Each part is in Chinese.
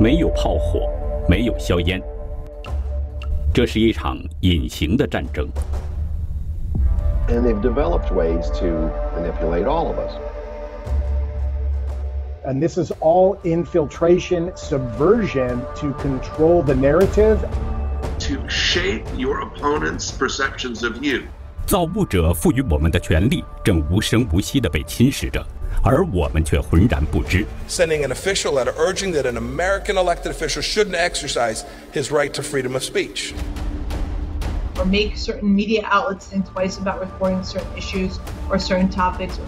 没有炮火，没有硝烟，这是一场隐形的战争。And they've developed ways to manipulate all of us. And this is all infiltration, subversion to control the narrative. To shape your opponent's perceptions of you. 造物者赋予我们的权利正无声无息地被侵蚀着，而我们却浑然不知。Sending an official letter urging that an American elected official shouldn't exercise his right to freedom of speech. Or make certain media outlets think twice about reporting certain issues or certain topics.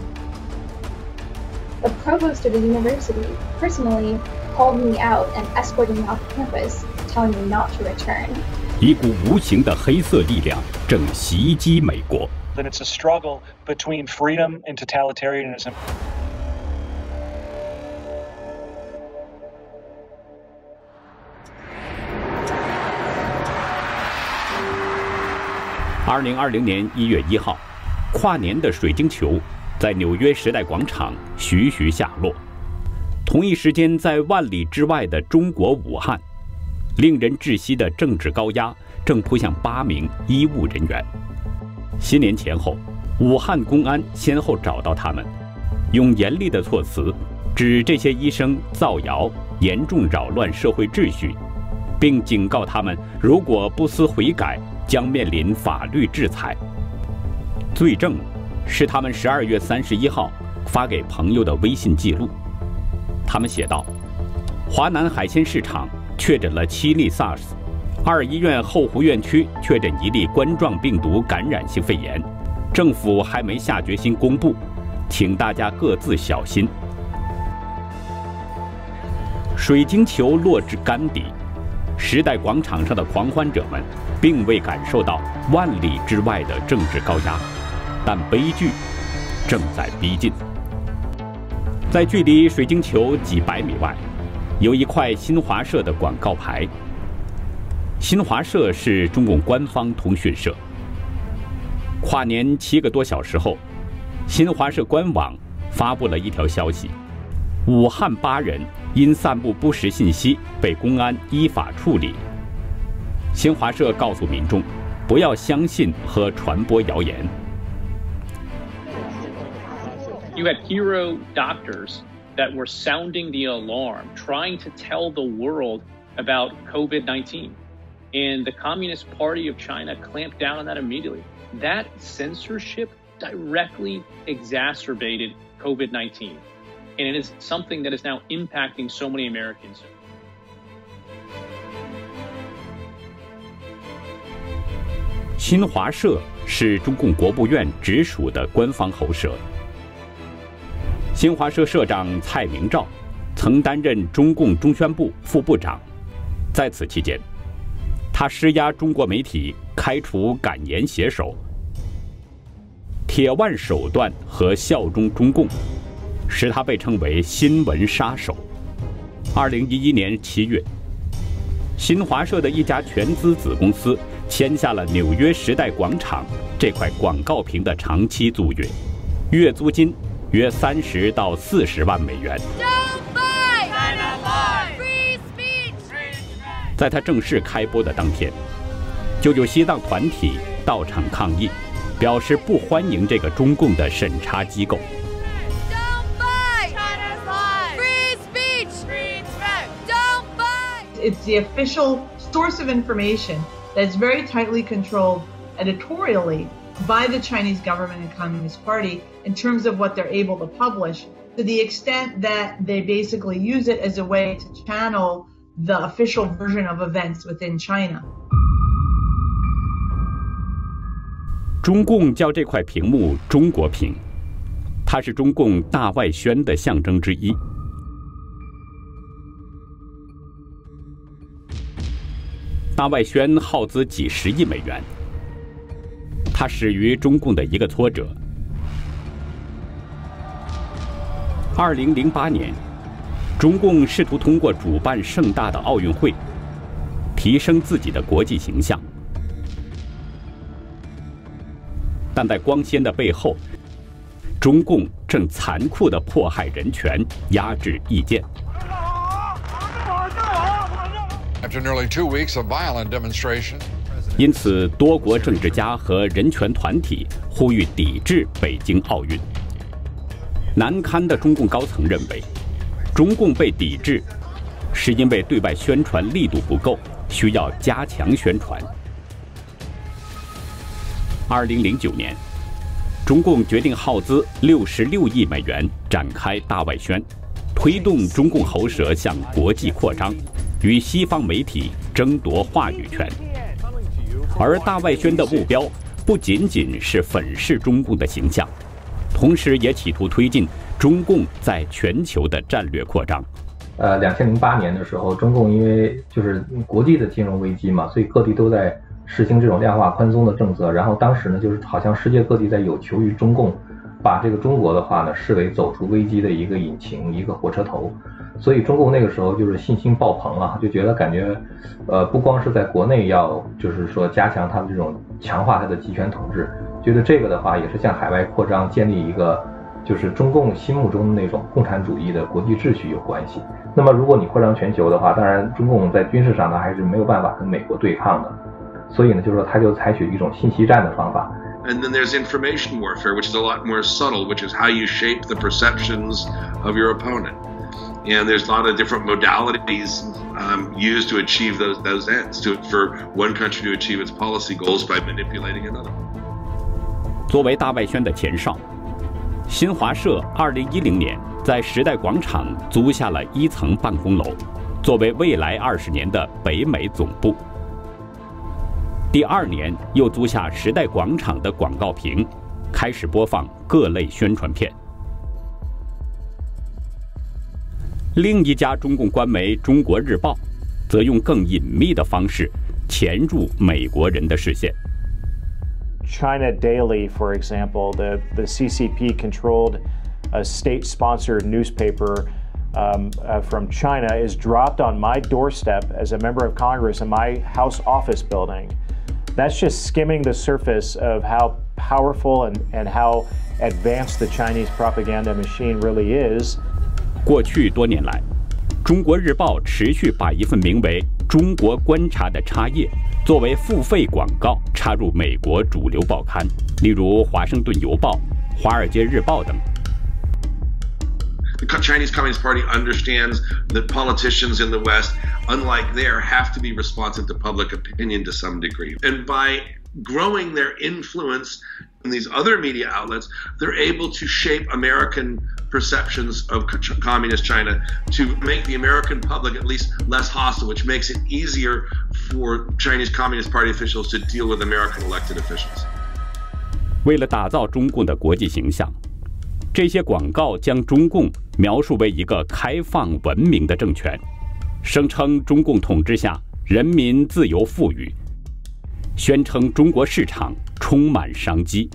The provost of the university personally called me out and escorted me off campus, telling me not to return. 一股无形的黑色力量正袭击美国。That it's a struggle between freedom and totalitarianism. 二零二零年一月一号，跨年的水晶球在纽约时代广场徐徐下落。同一时间，在万里之外的中国武汉，令人窒息的政治高压正扑向八名医务人员。新年前后，武汉公安先后找到他们，用严厉的措辞指这些医生造谣，严重扰乱社会秩序，并警告他们，如果不思悔改。将面临法律制裁。罪证是他们十二月三十一号发给朋友的微信记录。他们写道：“华南海鲜市场确诊了七例 SARS，二医院后湖院区确诊一例冠状病毒感染性肺炎。政府还没下决心公布，请大家各自小心。”水晶球落至干底，时代广场上的狂欢者们。并未感受到万里之外的政治高压，但悲剧正在逼近。在距离水晶球几百米外，有一块新华社的广告牌。新华社是中共官方通讯社。跨年七个多小时后，新华社官网发布了一条消息：武汉八人因散布不实信息被公安依法处理。新华社告诉民众，不要相信和传播谣言。You had hero doctors that were sounding the alarm, trying to tell the world about COVID 19. And the Communist Party of China clamped down on that immediately. That censorship directly exacerbated COVID 19. And it is something that is now impacting so many Americans. 新华社是中共国务院直属的官方喉舌。新华社社长蔡明照曾担任中共中宣部副部长，在此期间，他施压中国媒体开除敢言写手，铁腕手段和效忠中共，使他被称为“新闻杀手”。二零一一年七月，新华社的一家全资子公司。签下了纽约时代广场这块广告屏的长期租约，月租金约三十到四十万美元。在他正式开播的当天，就有西藏团体到场抗议，表示不欢迎这个中共的审查机构。It's the official source of information. that's very tightly controlled editorially by the Chinese government and Communist Party in terms of what they're able to publish, to the extent that they basically use it as a way to channel the official version of events within China. 中共叫这块屏幕“中国屏”，它是中共大外宣的象征之一。 大外宣耗资几十亿美元，它始于中共的一个挫折。二零零八年，中共试图通过主办盛大的奥运会，提升自己的国际形象，但在光鲜的背后，中共正残酷的迫害人权、压制意见。因此，多国政治家和人权团体呼吁抵制北京奥运。难堪的中共高层认为，中共被抵制是因为对外宣传力度不够，需要加强宣传。二零零九年，中共决定耗资六十六亿美元展开大外宣，推动中共喉舌向国际扩张，与西方媒体争夺话语权。而大外宣的目标不仅仅是粉饰中共的形象，同时也企图推进中共在全球的战略扩张。呃，两千零八年的时候，中共因为就是国际的金融危机嘛，所以各地都在。实行这种量化宽松的政策，然后当时呢，就是好像世界各地在有求于中共，把这个中国的话呢视为走出危机的一个引擎、一个火车头，所以中共那个时候就是信心爆棚啊，就觉得感觉，呃，不光是在国内要就是说加强他的这种强化他的集权统治，觉得这个的话也是向海外扩张，建立一个就是中共心目中的那种共产主义的国际秩序有关系。那么如果你扩张全球的话，当然中共在军事上呢还是没有办法跟美国对抗的。所以呢，就是说，他就采取一种信息战的方法。And then there's information warfare, which is a lot more subtle, which is how you shape the perceptions of your opponent. And there's a lot of different modalities um, used to achieve those those ends. To for one country to achieve its policy goals by manipulating another. 作为大外宣的前哨，新华社2010年在时代广场租下了一层办公楼，作为未来二十年的北美总部。第二年又租下时代广场的广告屏，开始播放各类宣传片。另一家中共官媒《中国日报》则用更隐秘的方式潜入美国人的视线。China Daily, for example, the the CCP controlled a state-sponsored newspaper um, uh, from China is dropped on my doorstep as a member of Congress in my House office building. That's just skimming the surface of how powerful and, and how advanced the Chinese propaganda machine really is. 过去多年来，《中国日报》持续把一份名为《中国观察》的插页作为付费广告插入美国主流报刊，例如《华盛顿邮报》《华尔街日报》等。the Chinese Communist Party understands that politicians in the West, unlike there, have to be responsive to public opinion to some degree. And by growing their influence in these other media outlets, they're able to shape American perceptions of communist China to make the American public at least less hostile, which makes it easier for Chinese Communist Party officials to deal with American elected officials. 为了打造中共的国际形象，这些广告将中共描述为一个开放文明的政权，声称中共统治下人民自由富裕，宣称中国市场充满商机。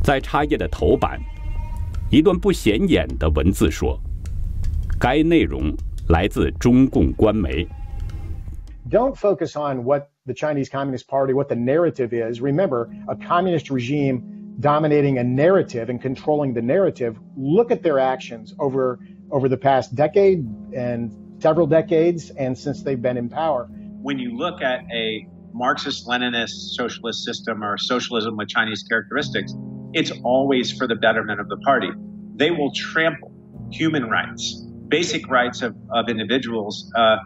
在插页的头版，一段不显眼的文字说：“该内容来自中共官媒。” Don't focus on what the Chinese Communist Party, what the narrative is. Remember, a communist regime dominating a narrative and controlling the narrative, look at their actions over over the past decade and several decades and since they've been in power. When you look at a Marxist Leninist socialist system or socialism with Chinese characteristics, it's always for the betterment of the party. They will trample human rights, basic rights of, of individuals uh,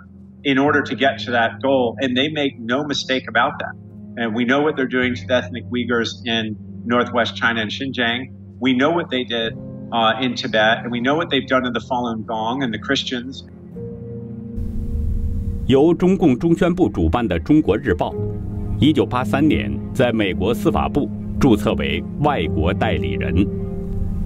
in order to get to that goal. And they make no mistake about that. And we know what they're doing to the ethnic Uyghurs in northwest China and Xinjiang. We know what they did uh, in Tibet, and we know what they've done to the Falun Gong and the Christians. 由中共中宣部主办的《中国日报》，一九八三年在美国司法部注册为外国代理人。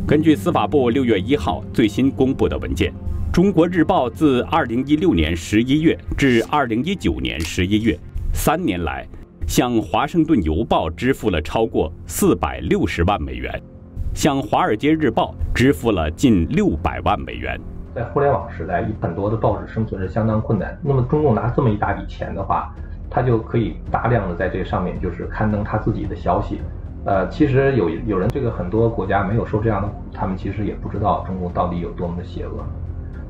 根据司法部六月一号最新公布的文件，《中国日报》自二零一六年十一月至二零一九年十一月三年来。向《华盛顿邮报》支付了超过四百六十万美元，向《华尔街日报》支付了近六百万美元。在互联网时代，很多的报纸生存是相当困难。那么，中共拿这么一大笔钱的话，他就可以大量的在这上面就是刊登他自己的消息。呃，其实有有人这个很多国家没有受这样的，他们其实也不知道中共到底有多么的邪恶。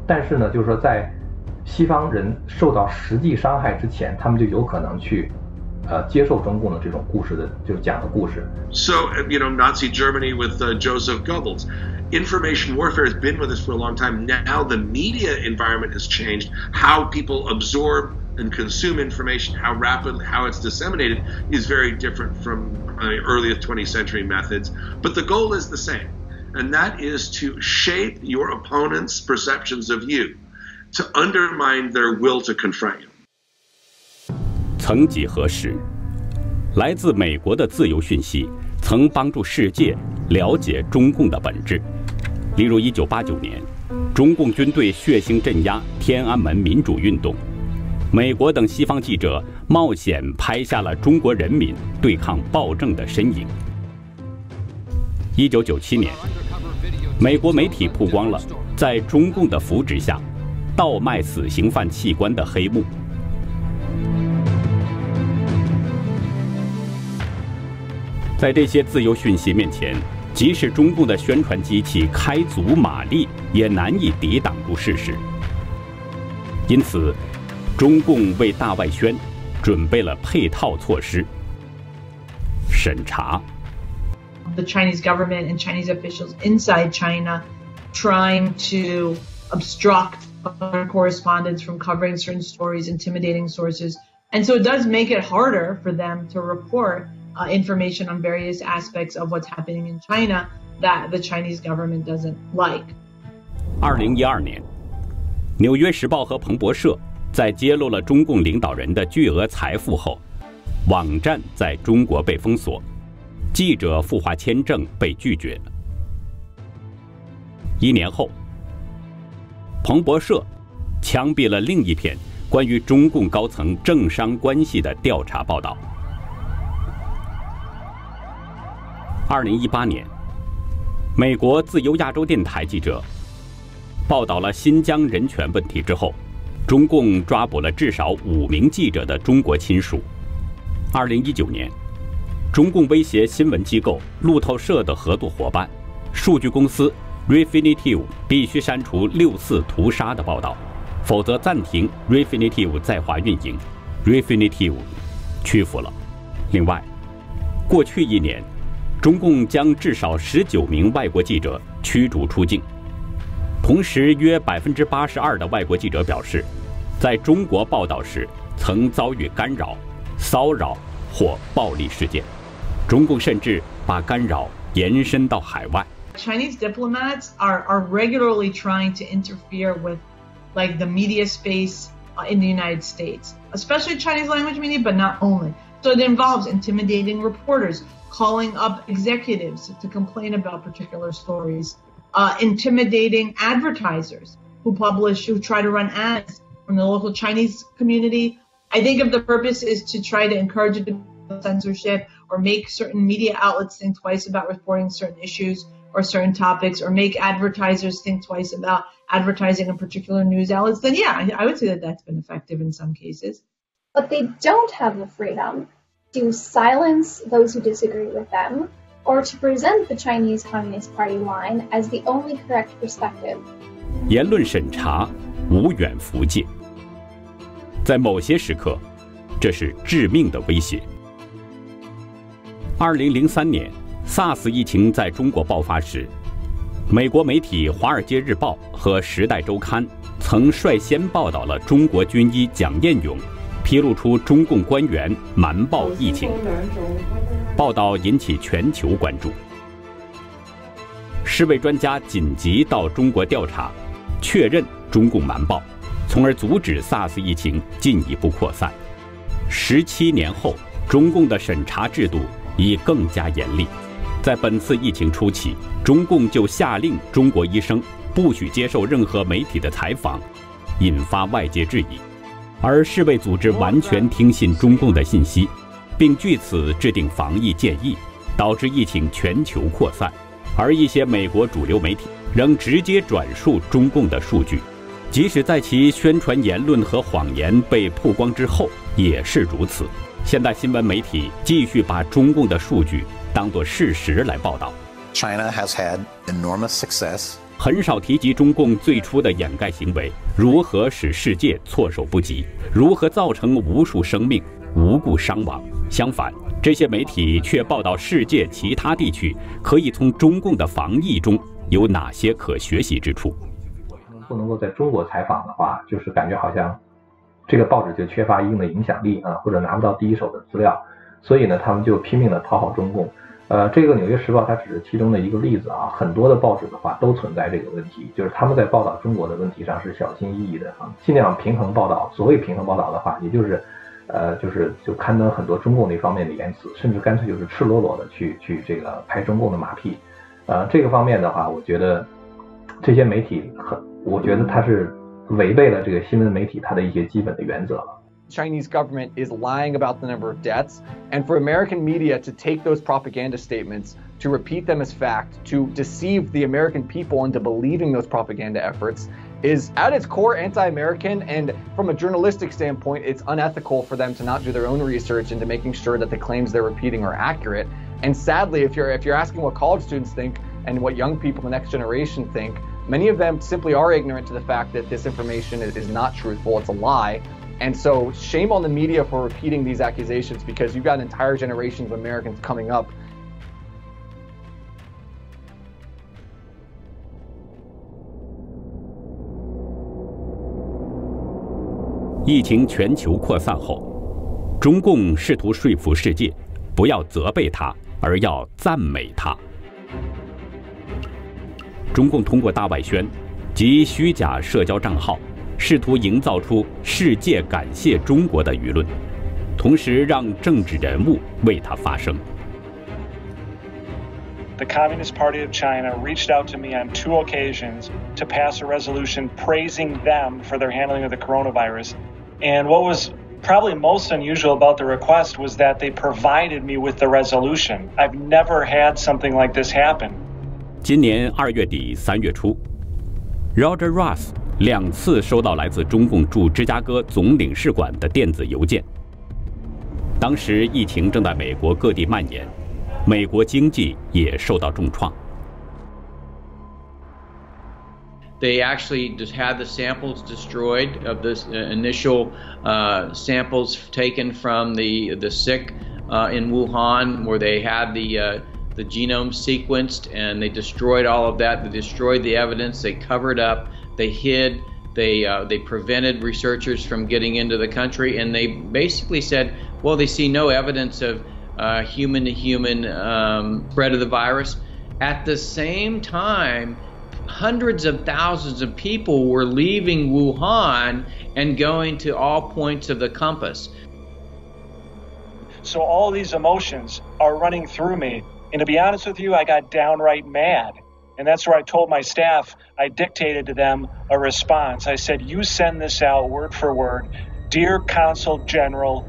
但是呢，就是说在。西方人受到实际伤害之前，他们就有可能去。呃，接受中共的这种故事的，就是讲的故事。So you know, Nazi Germany with Joseph Goebbels. Information warfare has been with us for a long time. Now the media environment has changed. How people absorb and consume information, how rapidly, how it's disseminated, is very different from uh, earliest 20th century methods. But the goal is the same, and that is to shape your opponent's perceptions of you, to undermine their will to confront you. 曾几何时，来自美国的自由讯息曾帮助世界了解中共的本质。 例如，1989年，中共军队血腥镇压天安门民主运动，美国等西方记者冒险拍下了中国人民对抗暴政的身影。1997年，美国媒体曝光了在中共的扶植下倒卖死刑犯器官的黑幕。在这些自由讯息面前，即使中共的宣传机器开足马力，也难以抵挡住事实。因此，中共为大外宣准备了配套措施：审查。The Chinese government and Chinese officials inside China trying to obstruct correspondents from covering certain stories, intimidating sources, and so it does make it harder for them to report. Uh, information on various aspects of what's happening in China that the Chinese government doesn't like. 二零一二年，《纽约时报》和彭博社在揭露了中共领导人的巨额财富后，网站在中国被封锁，记者赴华签证被拒绝。一年后，彭博社枪毙了另一篇关于中共高层政商关系的调查报道。二零一八年，美国自由亚洲电台记者报道了新疆人权问题之后，中共抓捕了至少五名记者的中国亲属。二零一九年，中共威胁新闻机构路透社的合作伙伴数据公司 Refinitiv 必须删除六次屠杀的报道，否则暂停 Refinitiv 在华运营。Refinitiv 屈服了。另外，过去一年。中共将至少十九名外国记者驱逐出境，同时，约百分之八十二的外国记者表示，在中国报道时曾遭遇干扰、骚扰或暴力事件。中共甚至把干扰延伸到海外。Chinese diplomats are are regularly trying to interfere with, like the media space in the United States, especially Chinese language media, but not only. So it involves intimidating reporters, calling up executives to complain about particular stories, uh, intimidating advertisers who publish, who try to run ads from the local Chinese community. I think if the purpose is to try to encourage censorship or make certain media outlets think twice about reporting certain issues or certain topics or make advertisers think twice about advertising in particular news outlets, then yeah, I would say that that's been effective in some cases. But they don't have the freedom to silence those who disagree with them, or to present the Chinese Communist Party line as the only correct perspective. 言论审查无远弗届，在某些时刻，这是致命的威胁。二零零三年，SARS 疫情在中国爆发时，美国媒体《华尔街日报》和《时代周刊》曾率先报道了中国军医蒋彦勇披露出中共官员瞒报疫情，报道引起全球关注。世卫专家紧急到中国调查，确认中共瞒报，从而阻止 SARS 疫情进一步扩散。十七年后，中共的审查制度已更加严厉。在本次疫情初期，中共就下令中国医生不许接受任何媒体的采访，引发外界质疑。而世卫组织完全听信中共的信息，并据此制定防疫建议，导致疫情全球扩散。而一些美国主流媒体仍直接转述中共的数据，即使在其宣传言论和谎言被曝光之后也是如此。现代新闻媒体继续把中共的数据当作事实来报道。China has had enormous success 很少提及中共最初的掩盖行为如何使世界措手不及，如何造成无数生命无故伤亡。相反，这些媒体却报道世界其他地区可以从中共的防疫中有哪些可学习之处。不能够在中国采访的话，就是感觉好像这个报纸就缺乏一定的影响力啊，或者拿不到第一手的资料，所以呢，他们就拼命的讨好中共。呃，这个《纽约时报》它只是其中的一个例子啊，很多的报纸的话都存在这个问题，就是他们在报道中国的问题上是小心翼翼的啊，尽量平衡报道。所谓平衡报道的话，也就是，呃，就是就刊登很多中共那方面的言辞，甚至干脆就是赤裸裸的去去这个拍中共的马屁。呃，这个方面的话，我觉得这些媒体很，我觉得它是违背了这个新闻媒体它的一些基本的原则了。Chinese government is lying about the number of deaths, and for American media to take those propaganda statements, to repeat them as fact, to deceive the American people into believing those propaganda efforts, is at its core anti-American, and from a journalistic standpoint, it's unethical for them to not do their own research into making sure that the claims they're repeating are accurate. And sadly, if you're if you're asking what college students think and what young people, the next generation think, many of them simply are ignorant to the fact that this information is not truthful. It's a lie. And so, shame on the media for repeating these accusations because you've got an entire generation of Americans coming up. 疫情全球扩散后，中共试图说服世界不要责备他，而要赞美他。中共通过大外宣及虚假社交账号。试图营造出世界感谢中国的舆论，同时让政治人物为他发声。The Communist Party of China reached out to me on two occasions to pass a resolution praising them for their handling of the coronavirus. And what was probably most unusual about the request was that they provided me with the resolution. I've never had something like this happen. 今年二月底三月初，Roger Ross 两次收到来自中共驻芝加哥总领事馆的电子邮件。当时疫情正在美国各地蔓延，美国经济也受到重创。They actually just had the samples destroyed of the initial uh, samples taken from the the sick uh, in Wuhan, where they had the uh, the genome sequenced, and they destroyed all of that. They destroyed the evidence. They covered up. They hid. They uh, they prevented researchers from getting into the country, and they basically said, well, they see no evidence of uh, human-to-human um, spread of the virus. At the same time, hundreds of thousands of people were leaving Wuhan and going to all points of the compass. So all these emotions are running through me. And to be honest with you, I got downright mad. And that's where I told my staff, I dictated to them a response. I said, You send this out word for word. Dear Consul General,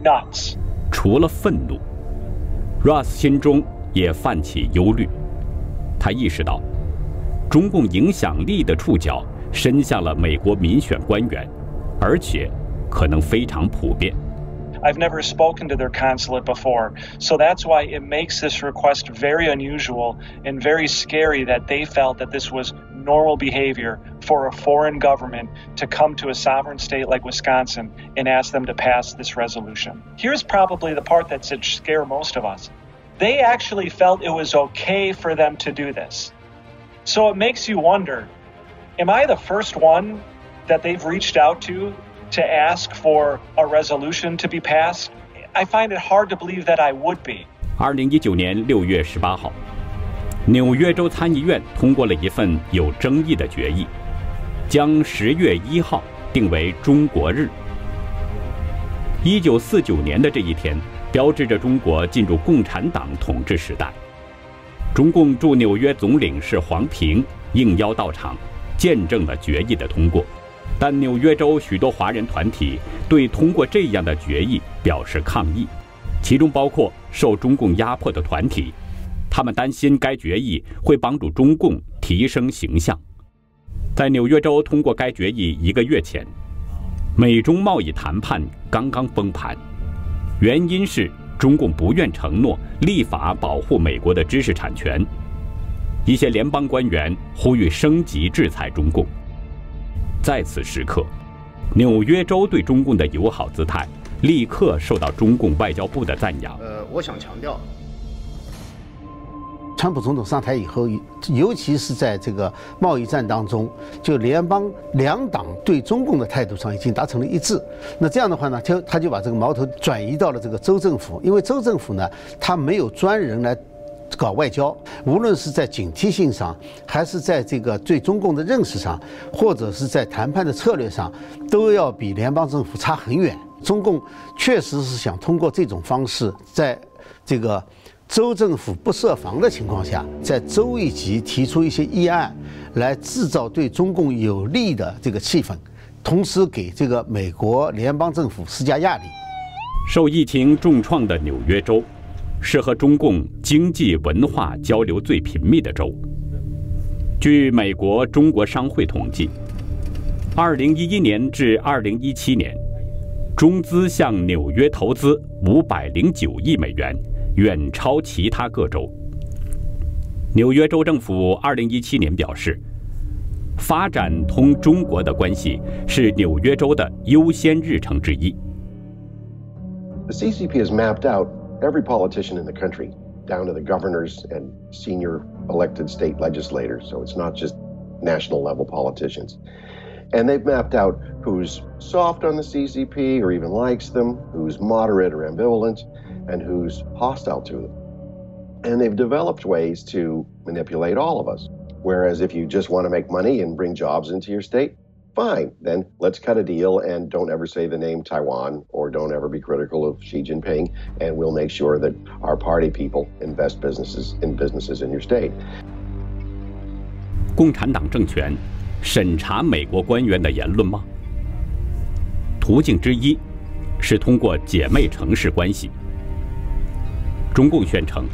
nuts. 除了愤怒，Ross 心中也泛起忧虑。他意识到，中共影响力的触角伸向了美国民选官员，而且可能非常普遍。I've never spoken to their consulate before. So that's why it makes this request very unusual and very scary that they felt that this was normal behavior for a foreign government to come to a sovereign state like Wisconsin and ask them to pass this resolution. Here's probably the part that should scare most of us. They actually felt it was okay for them to do this. So it makes you wonder am I the first one that they've reached out to to ask for a resolution to be passed, I find it hard to believe that I would be. 二零一九年六月十八号，纽约州参议院通过了一份有争议的决议，将十月一号定为中国日。一九四九年的这一天，标志着中国进入共产党统治时代。中共驻纽约总领事黄平应邀到场，见证了决议的通过。但纽约州许多华人团体对通过这样的决议表示抗议，其中包括受中共压迫的团体，他们担心该决议会帮助中共提升形象。在纽约州通过该决议一个月前，美中贸易谈判刚刚崩盘，原因是中共不愿承诺立法保护美国的知识产权。一些联邦官员呼吁升级制裁中共。在此时刻，纽约州对中共的友好姿态立刻受到中共外交部的赞扬。呃，我想强调，川普总统上台以后，尤其是在这个贸易战当中，就联邦两党对中共的态度上已经达成了一致。那这样的话呢，就他就把这个矛头转移到了这个州政府，因为州政府呢，他没有专人来。搞外交，无论是在警惕性上，还是在这个对中共的认识上，或者是在谈判的策略上，都要比联邦政府差很远。中共确实是想通过这种方式，在这个州政府不设防的情况下，在州一级提出一些议案，来制造对中共有利的这个气氛，同时给这个美国联邦政府施加压力。受疫情重创的纽约州。是和中共经济文化交流最频密的州。据美国中国商会统计，2011年至2017年，中资向纽约投资509亿美元，远超其他各州。纽约州政府2017年表示，发展同中国的关系是纽约州的优先日程之一。CCP has mapped out. Every politician in the country, down to the governors and senior elected state legislators. So it's not just national level politicians. And they've mapped out who's soft on the CCP or even likes them, who's moderate or ambivalent, and who's hostile to them. And they've developed ways to manipulate all of us. Whereas if you just want to make money and bring jobs into your state, fine, then let's cut a deal and don't ever say the name Taiwan or don't ever be critical of Xi Jinping, and we'll make sure that our party people invest businesses in businesses in your state. 共产党政权审查美国官员的言论吗？途径之一是通过姐妹城市关系。中共宣称，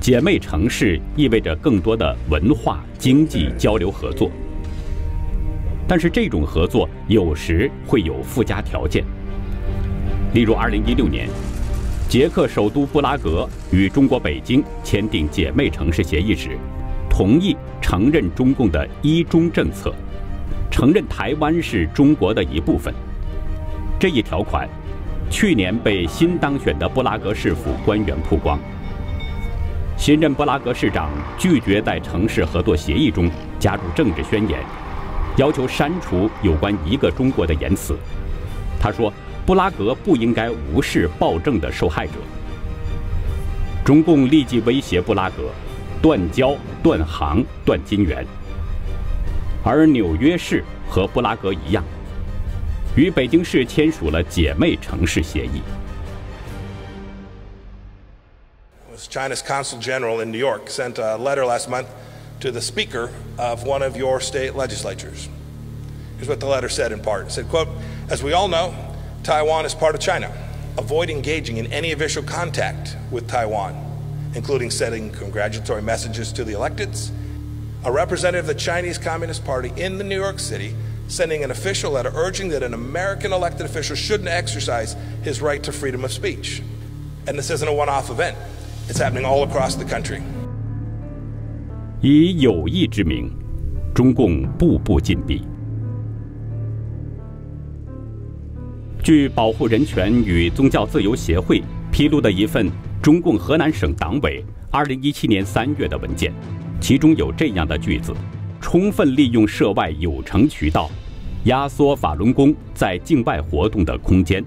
姐妹城市意味着更多的文化、经济交流合作。但是这种合作有时会有附加条件，例如2016年，捷克首都布拉格与中国北京签订姐妹城市协议时，同意承认中共的一中政策，承认台湾是中国的一部分。这一条款去年被新当选的布拉格市府官员曝光。新任布拉格市长拒绝在城市合作协议中加入政治宣言。要求删除有关一个中国的言辞。他说：“布拉格不应该无视暴政的受害者。”中共立即威胁布拉格，断交、断航、断金元。而纽约市和布拉格一样，与北京市签署了姐妹城市协议。China's consul general in New York sent a letter last month. To the speaker of one of your state legislatures. Here's what the letter said in part. It said, quote, as we all know, Taiwan is part of China. Avoid engaging in any official contact with Taiwan, including sending congratulatory messages to the electeds. A representative of the Chinese Communist Party in the New York City sending an official letter urging that an American elected official shouldn't exercise his right to freedom of speech. And this isn't a one off event, it's happening all across the country. 以友谊之名，中共步步紧逼。据保护人权与宗教自由协会披露的一份中共河南省党委2017年3月的文件，其中有这样的句子：充分利用涉外有成渠道，压缩法轮功在境外活动的空间。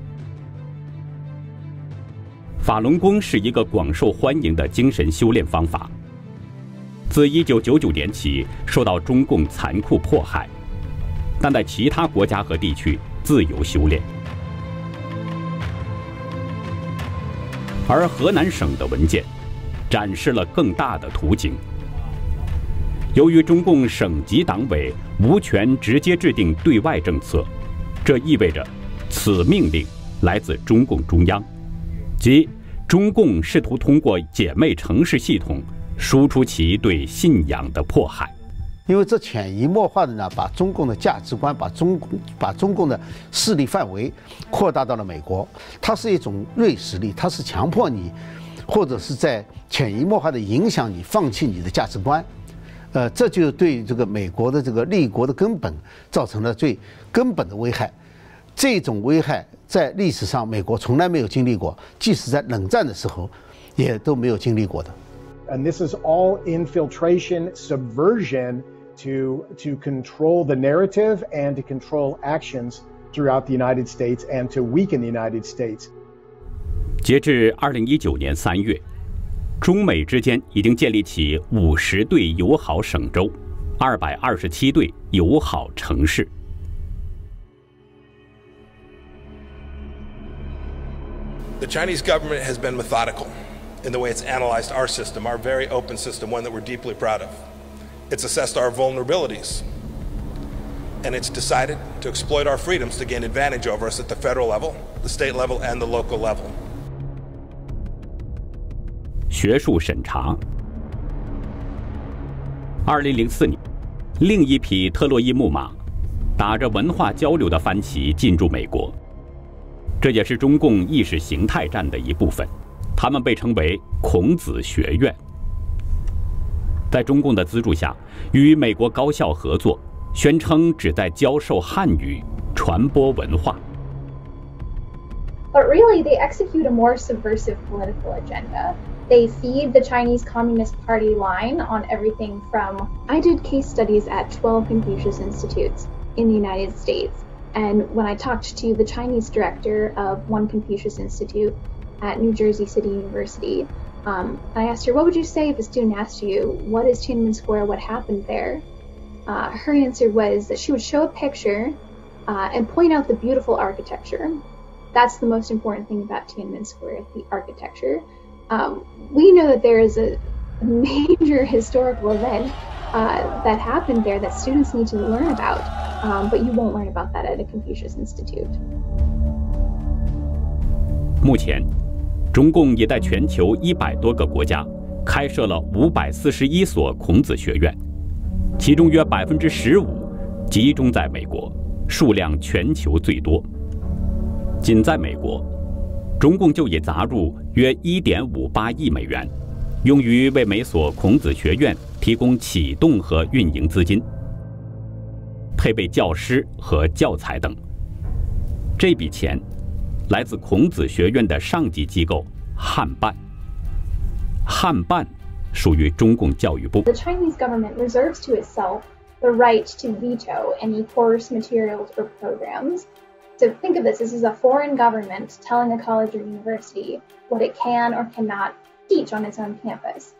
法轮功是一个广受欢迎的精神修炼方法。自1999年起受到中共残酷迫害，但在其他国家和地区自由修炼。而河南省的文件展示了更大的图景。由于中共省级党委无权直接制定对外政策，这意味着此命令来自中共中央，即中共试图通过姐妹城市系统。输出其对信仰的迫害，因为这潜移默化的呢，把中共的价值观，把中共把中共的势力范围扩大到了美国。它是一种锐实力，它是强迫你，或者是在潜移默化的影响你放弃你的价值观。呃，这就对这个美国的这个立国的根本造成了最根本的危害。这种危害在历史上美国从来没有经历过，即使在冷战的时候，也都没有经历过的。And this is all infiltration, subversion to to control the narrative and to control actions throughout the United States and to weaken the United States. 截至二零一九年三月，中美之间已经建立起五十对友好省州，二百二十七对友好城市。The Chinese government has been methodical in the way it's analyzed our system, our very open system, one that we're deeply proud of. It's assessed our vulnerabilities, and it's decided to exploit our freedoms to gain advantage over us at the federal level, the state level, and the local level. 学术审查。二零零四年，另一匹特洛伊木马，打着文化交流的帆旗进入美国，这也是中共意识形态战的一部分。 他们被称为孔子学院，在中共的资助下，与美国高校合作，宣称旨在教授汉语、传播文化。But really, they execute a more subversive political agenda. They feed the Chinese Communist Party line on everything from. I did case studies at 12 Confucius Institutes in the United States. And when I talked to the Chinese director of one Confucius Institute at New Jersey City University, um, I asked her, What would you say if a student asked you, What is Tiananmen Square? What happened there? Uh, her answer was that she would show a picture uh, and point out the beautiful architecture. That's the most important thing about Tiananmen Square, the architecture. Um, we know that there is a major historical event uh, that happened there that students need to learn about, um, but you won't learn about that at a Confucius Institute. 目前，中共也在全球一百多个国家开设了五百四十一所孔子学院，其中约百分之十五集中在美国，数量全球最多。仅在美国，中共就已砸入约一点五八亿美元，用于为每所孔子学院提供启动和运营资金、配备教师和教材等。这笔钱来自孔子学院的上级机构汉办。汉办属于中共教育部。The Chinese government reserves to itself the right to veto any course materials or programs. So think of this this is a foreign government telling a college or university what it can or cannot teach on its own campus.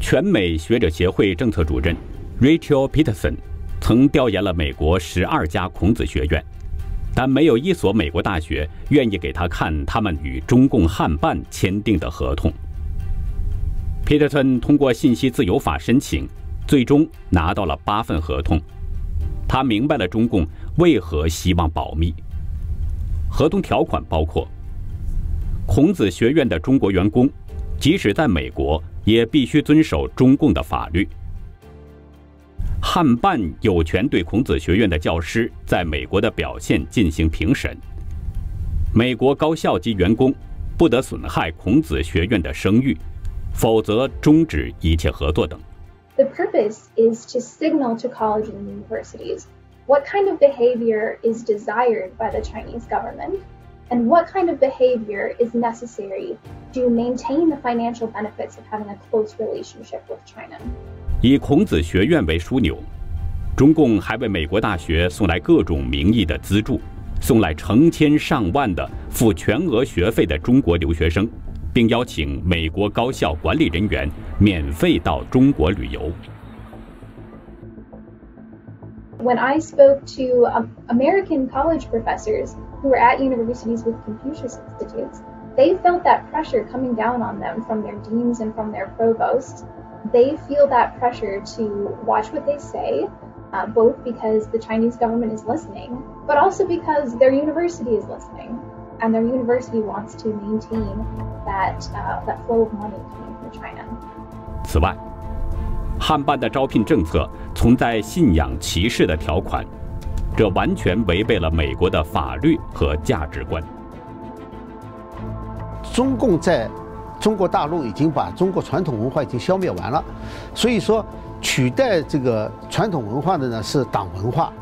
全美学者协会政策主任 Rachel Peterson 曾调研了美国十二家孔子学院，但没有一所美国大学愿意给他看他们与中共汉办签订的合同。Peter 通过信息自由法申请，最终拿到了八份合同。他明白了中共为何希望保密。合同条款包括：孔子学院的中国员工，即使在美国，也必须遵守中共的法律。汉办有权对孔子学院的教师在美国的表现进行评审。美国高校及员工不得损害孔子学院的声誉，否则终止一切合作等。The purpose is to signal to colleges and universities what kind of behavior is desired by the Chinese government and what kind of behavior is necessary to maintain the financial benefits of having a close relationship with China. 以孔子学院为枢纽，中共还为美国大学送来各种名义的资助，送来成千上万的付全额学费的中国留学生，并邀请美国高校管理人员免费到中国旅游。 When I spoke to um, American college professors who were at universities with Confucius Institutes, they felt that pressure coming down on them from their deans and from their provosts. They feel that pressure to watch what they say, uh, both because the Chinese government is listening, but also because their university is listening, and their university wants to maintain that uh, that flow of money coming from China. 此外，汉办的招聘政策存在信仰歧视的条款， 这完全违背了美国的法律和价值观。中共在中国大陆已经把中国传统文化已经消灭完了，所以说取代这个传统文化的呢是党文化。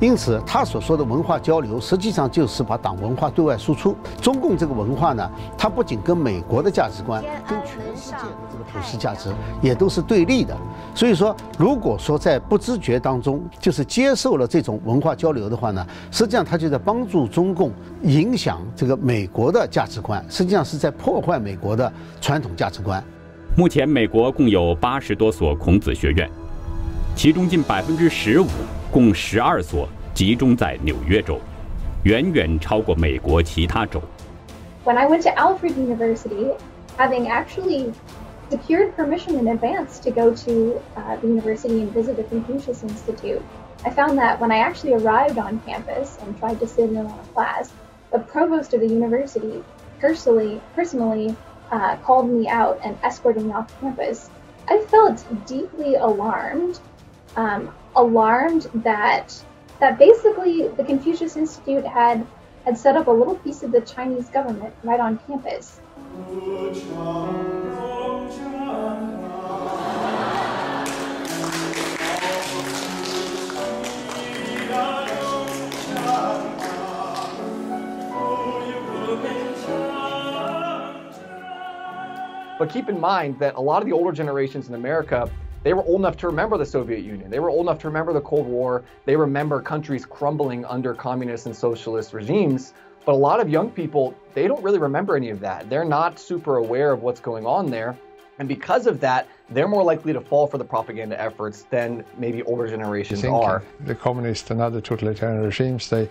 因此，他所说的文化交流，实际上就是把党文化对外输出。中共这个文化呢，它不仅跟美国的价值观，跟全世界的这个普世价值也都是对立的。所以说，如果说在不知觉当中，就是接受了这种文化交流的话呢，实际上他就在帮助中共影响这个美国的价值观，实际上是在破坏美国的传统价值观。目前，美国共有八十多所孔子学院，其中近百分之十五。共十二所集中在纽约州，远远超过美国其他州。When I went to Alfred University, having actually secured permission in advance to go to uh, the university and visit the Confucius Institute, I found that when I actually arrived on campus and tried to sit in on a class, the provost of the university personally, personally uh, called me out and escorted me off campus. I felt deeply alarmed. Um, alarmed that that basically the Confucius Institute had had set up a little piece of the Chinese government right on campus. But keep in mind that a lot of the older generations in America they were old enough to remember the Soviet Union. They were old enough to remember the Cold War. They remember countries crumbling under communist and socialist regimes. But a lot of young people, they don't really remember any of that. They're not super aware of what's going on there. And because of that, they're more likely to fall for the propaganda efforts than maybe older generations are. The communist and other totalitarian regimes, they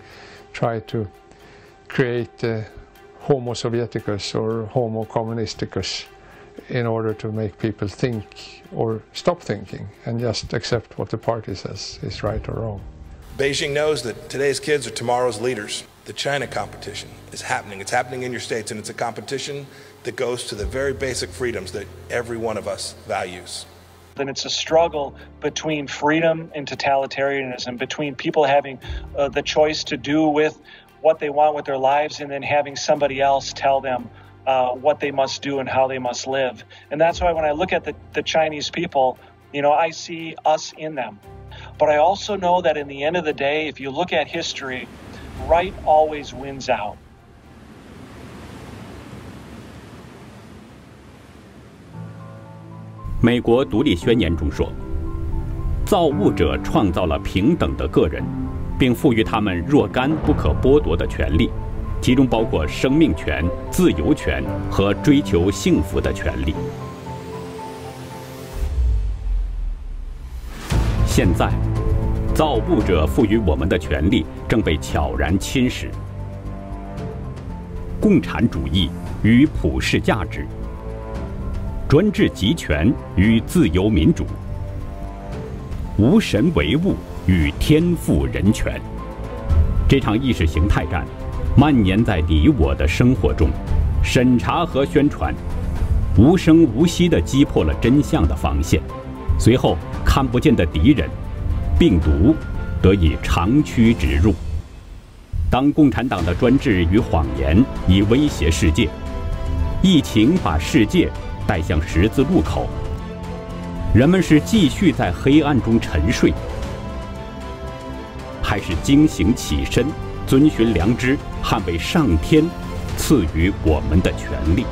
try to create uh, Homo Sovieticus or Homo Communisticus in order to make people think or stop thinking and just accept what the party says is right or wrong. Beijing knows that today's kids are tomorrow's leaders. The China competition is happening. It's happening in your states, and it's a competition that goes to the very basic freedoms that every one of us values. Then it's a struggle between freedom and totalitarianism, between people having uh, the choice to do with what they want with their lives and then having somebody else tell them uh, what they must do and how they must live. And that's why when I look at the, the Chinese people, you know, I see us in them. But I also know that in the end of the day, if you look at history, right always wins out. 美国独立宣言中说：“造物者创造了平等的个人，并赋予他们若干不可剥夺的权利。” 其中包括生命权、自由权和追求幸福的权利。现在，造物者赋予我们的权利正被悄然侵蚀。共产主义与普世价值，专制集权与自由民主，无神唯物与天赋人权，这场意识形态战。蔓延在你我的生活中，审查和宣传，无声无息地击破了真相的防线。随后，看不见的敌人——病毒，得以长驱直入。当共产党的专制与谎言已威胁世界，疫情把世界带向十字路口，人们是继续在黑暗中沉睡，还是惊醒起身？遵循良知，捍卫上天赐予我们的权利。